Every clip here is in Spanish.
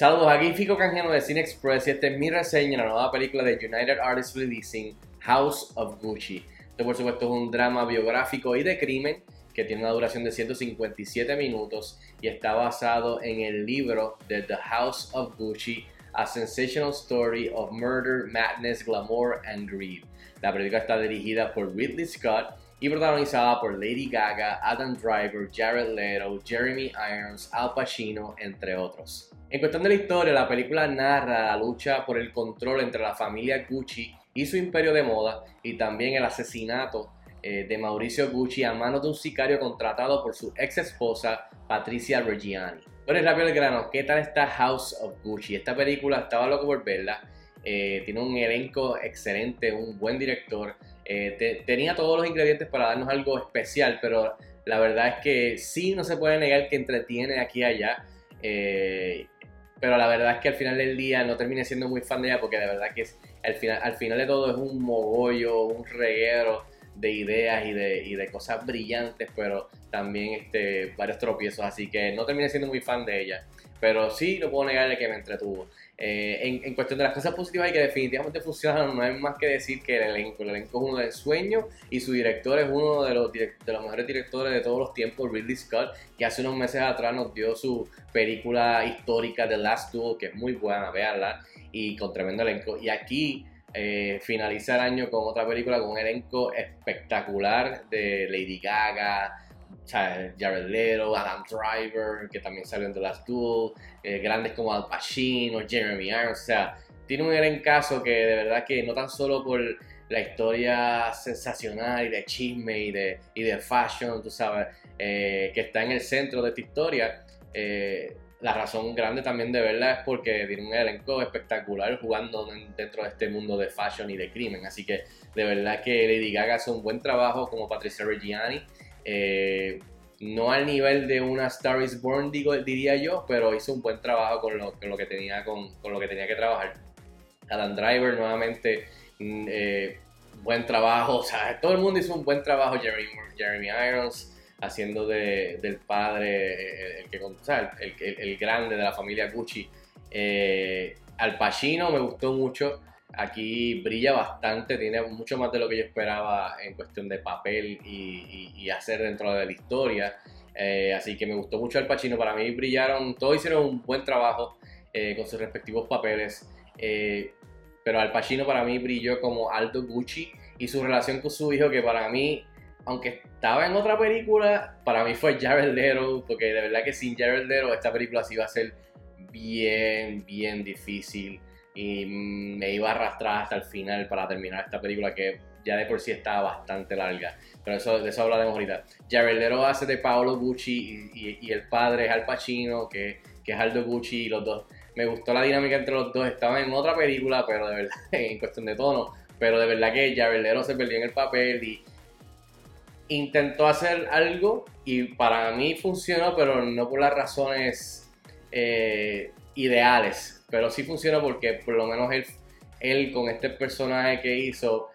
Saludos, aquí Fico Canjeno de Cine Express y esta es mi reseña de la nueva película de United Artists Releasing, House of Gucci. Esto por supuesto es un drama biográfico y de crimen que tiene una duración de 157 minutos y está basado en el libro de The House of Gucci, A Sensational Story of Murder, Madness, Glamour and Greed. La película está dirigida por Ridley Scott y protagonizada por Lady Gaga, Adam Driver, Jared Leto, Jeremy Irons, Al Pacino, entre otros. En cuestión de la historia, la película narra la lucha por el control entre la familia Gucci y su imperio de moda y también el asesinato eh, de Mauricio Gucci a manos de un sicario contratado por su ex esposa Patricia Reggiani. Bueno, rápido el grano, ¿qué tal está House of Gucci? Esta película estaba loco por verla. Eh, tiene un elenco excelente, un buen director. Eh, tenía todos los ingredientes para darnos algo especial, pero la verdad es que sí no se puede negar que entretiene aquí y allá. Eh, pero la verdad es que al final del día no terminé siendo muy fan de ella porque de verdad que es, al, final, al final de todo es un mogollo, un reguero de ideas y de, cosas brillantes, pero también este, varios tropiezos, así que no terminé siendo muy fan de ella. Pero sí, no puedo negarle que me entretuvo. Eh, en, cuestión de las cosas positivas y que definitivamente funcionan, no hay más que decir que el elenco. El elenco es uno de sueño y su director es uno de los, de los mejores directores de todos los tiempos, Ridley Scott, que hace unos meses atrás nos dio su película histórica The Last Duel, que es muy buena, veanla, y con tremendo elenco. Y aquí eh, finaliza el año con otra película con un elenco espectacular de Lady Gaga, Jared Leto, Adam Driver, que también salió en The Last Duel, eh, grandes como Al Pacino, Jeremy Irons, o sea, tiene un gran caso que de verdad que no tan solo por la historia sensacional y de chisme y de, y de fashion, tú sabes, eh, que está en el centro de esta historia, eh, la razón grande también de verla es porque tiene un elenco espectacular jugando dentro de este mundo de fashion y de crimen. Así que de verdad que Lady Gaga hace un buen trabajo como Patricia Reggiani. Eh, no al nivel de una Star is Born, diría yo, pero hizo un buen trabajo con lo, que, tenía, con, lo que tenía que trabajar. Adam Driver nuevamente, mm, eh, buen trabajo, o sea, todo el mundo hizo un buen trabajo, Jeremy, Jeremy Irons haciendo de, del padre, eh, el, que, o el, el, grande de la familia Gucci. Al Pacino me gustó mucho, Aquí brilla bastante, tiene mucho más de lo que yo esperaba en cuestión de papel y, hacer dentro de la historia. Eh, así que me gustó mucho el Pacino. Para mí brillaron, todos hicieron un buen trabajo eh, con sus respectivos papeles. Eh, pero Al Pacino para mí brilló como Aldo Gucci y su relación con su hijo, que para mí, aunque estaba en otra película, para mí fue Jared Leto, porque de verdad que sin Jared Leto esta película sí iba a ser bien, bien difícil y me iba a arrastrar hasta el final para terminar esta película que ya de por sí estaba bastante larga. Pero eso, de eso hablaremos ahorita. Jared hace de Paolo Gucci y, el padre es Al Pacino, que, que, es Aldo Gucci y los dos. Me gustó la dinámica entre los dos. Estaban en otra película, pero de verdad, en cuestión de tono. Pero de verdad que Jared se perdió en el papel y intentó hacer algo y para mí funcionó, pero no por las razones eh, ideales pero sí funciona porque por lo menos él, con este personaje que hizo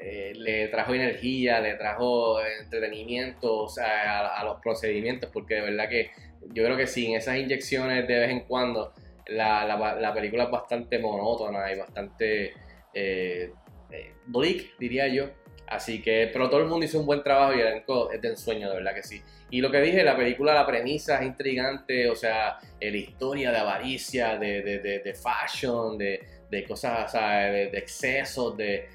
eh, le trajo energía, le trajo entretenimiento a, los procedimientos, porque de verdad que yo creo que sin esas inyecciones de vez en cuando la, la, película es bastante monótona y bastante eh, eh, bleak, diría yo. Así que, pero todo el mundo hizo un buen trabajo y el elenco es de ensueño, de verdad que sí. Y lo que dije, la película, la premisa es intrigante, o sea, la historia de avaricia, de, de, de, fashion, de, de cosas, o sea, de, excesos, de,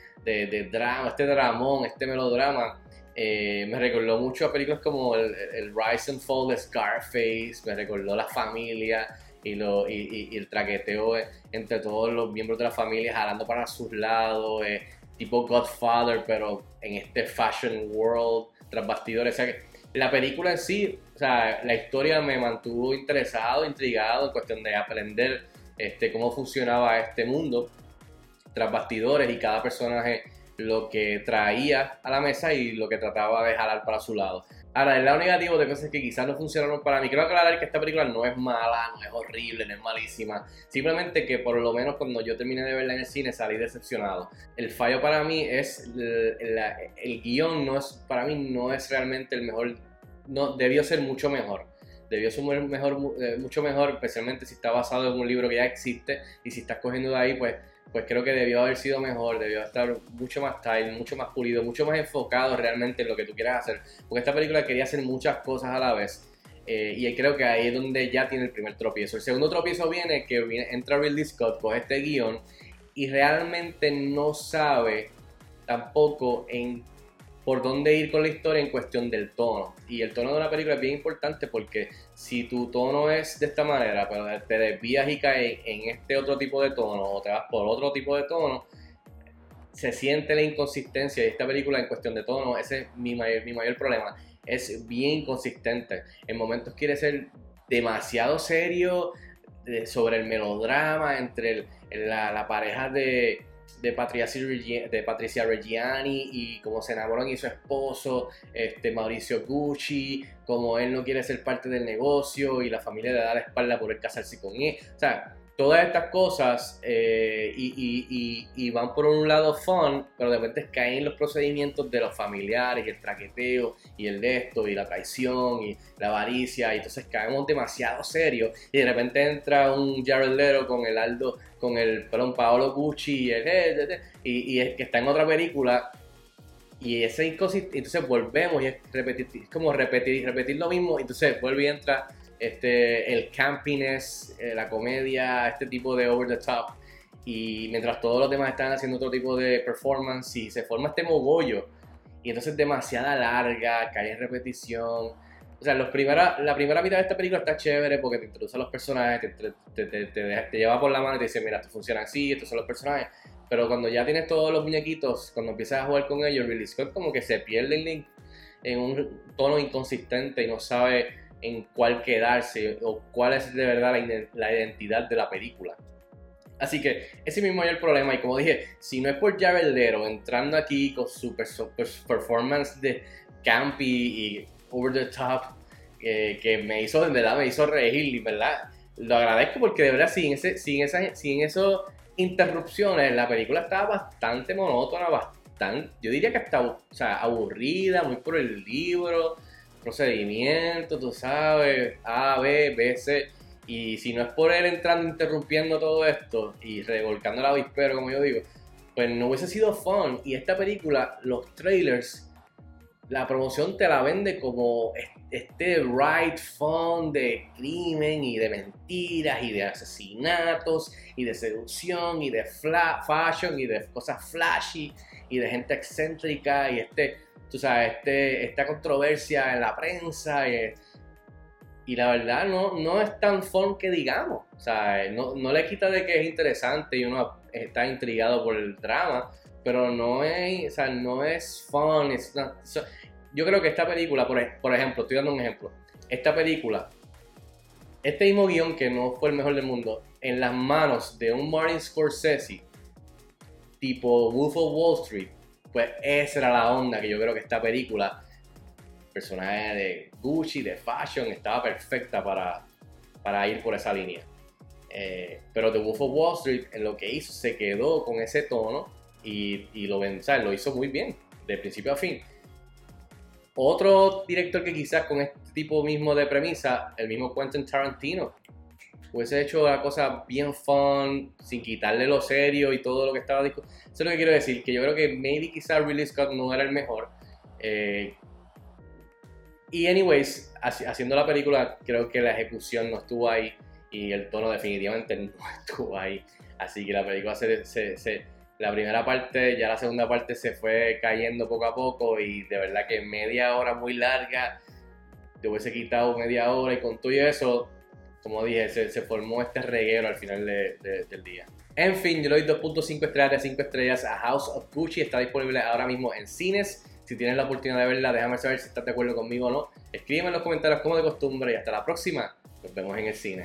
drama, este dramón, este melodrama. Eh, me recordó mucho a películas como el, Rise and Fall de Scarface, me recordó la familia y, lo, y, y, el traqueteo entre todos los miembros de la familia jalando para sus lados. Eh, tipo Godfather, pero en este fashion world, tras bastidores. O sea, que la película en sí, o sea, la historia me mantuvo interesado, intrigado en cuestión de aprender este, cómo funcionaba este mundo tras bastidores y cada personaje lo que traía a la mesa y lo que trataba de jalar para su lado. Ahora, el lado negativo de cosas que quizás no funcionaron para mí. Quiero aclarar que esta película no es mala, no es horrible, no es malísima. Simplemente que por lo menos cuando yo terminé de verla en el cine salí decepcionado. El fallo para mí es el, guion no es para mí no es realmente el mejor. No debió ser mucho mejor. debió ser eh, mucho mejor, especialmente si está basado en un libro que ya existe y si estás cogiendo de ahí, pues, pues creo que debió haber sido mejor, debió estar mucho más style, mucho más pulido, mucho más enfocado realmente en lo que tú quieras hacer. Porque esta película quería hacer muchas cosas a la vez. Eh, y creo que ahí es donde ya tiene el primer tropiezo. El segundo tropiezo viene que entra Ridley Scott, con este guion y realmente no sabe tampoco en por dónde ir con la historia en cuestión del tono. Y el tono de una película es bien importante porque si tu tono es de esta manera, pero te desvías y caes en este otro tipo de tono o te vas por otro tipo de tono, se siente la inconsistencia de esta película en cuestión de tono. Ese es mi mayor, mi mayor problema. Es bien inconsistente. En momentos quiere ser demasiado serio sobre el melodrama entre la, la pareja de de Patricia, de Patricia Reggiani y cómo se enamoran y su esposo, este, Mauricio Gucci, como él no quiere ser parte del negocio y la familia le da la espalda por el casarse con él. O sea, todas estas cosas eh, y, van por un lado fun, pero de repente caen los procedimientos de los familiares y el traqueteo y el de esto y la traición y la avaricia y entonces caemos demasiado serios y de repente entra un Jared Leto con el Aldo, con el, perdón, Paolo Gucci y el y, y que está en otra película y ese entonces volvemos y es, repetir, es como repetir, repetir lo mismo, entonces vuelve y entra este, el campiness, eh, la comedia, este tipo de over the top. Y mientras todos los demás están haciendo otro tipo de performance y se forma este mogollo. Y entonces demasiada larga, cae en repetición. O sea, los primera, la primera mitad de esta película está chévere porque te introduce a los personajes, te, te, te, lleva por la mano y te dice, mira, esto funciona así, estos son los personajes. Pero cuando ya tienes todos los muñequitos, cuando empiezas a jugar con ellos, Really Scott como que se pierde en un tono inconsistente y no sabe en cuál quedarse o cuál es de verdad la, identidad de la película. Así que ese mismo es el problema. Y como dije, si no es por Jared Leto entrando aquí con su performance de campy y over the top, que me hizo, de verdad, me hizo reír, y verdad, lo agradezco porque de verdad, sin, ese, sin, esa, sin esas interrupciones, la película estaba bastante monótona, bastante, yo diría que hasta o sea, aburrida, muy por el libro procedimiento, tú sabes, A, B, B, C. Y si no es por él entrando, interrumpiendo todo esto y revolcando la avispero, como yo digo, pues no hubiese sido fun. Y esta película, los trailers, la promoción te la vende como este right fun de crimen y de mentiras y de asesinatos y de seducción y de fashion y de cosas flashy y de gente excéntrica y este tú sabes, este, esta controversia en la prensa. Y, la verdad no, no es tan fun que digamos. O sea, no, no, le quita de que es interesante y uno está intrigado por el drama, pero no es, o sea, no es fun. yo creo que esta película, por, por ejemplo, estoy dando un ejemplo. Esta película, este mismo guion que no fue el mejor del mundo, en las manos de un Martin Scorsese, tipo Wolf of Wall Street, pues esa era la onda que yo creo que esta película, personaje de Gucci, de fashion, estaba perfecta para, para ir por esa línea. Eh, pero The Wolf of Wall Street en lo que hizo se quedó con ese tono y, lo, lo hizo muy bien, de principio a fin. Otro director que quizás con este tipo mismo de premisa, el mismo Quentin Tarantino, hubiese hecho la cosa bien fun, sin quitarle lo serio y todo lo que estaba discutiendo. Eso es lo que quiero decir, que yo creo que maybe quizá Ridley Scott no era el mejor. Eh, y anyways, haciendo la película, creo que la ejecución no estuvo ahí y el tono definitivamente no estuvo ahí. Así que la película se, se, la primera parte, ya la segunda parte se fue cayendo poco a poco y de verdad que media hora muy larga, te hubiese quitado media hora y con todo eso como dije, se, formó este reguero al final del día. En fin, yo le doy 2.5 estrellas de 5 estrellas a House of Gucci. Está disponible ahora mismo en cines. Si tienes la oportunidad de verla, déjame saber si estás de acuerdo conmigo o no. Escríbeme en los comentarios como de costumbre y hasta la próxima. Nos vemos en el cine.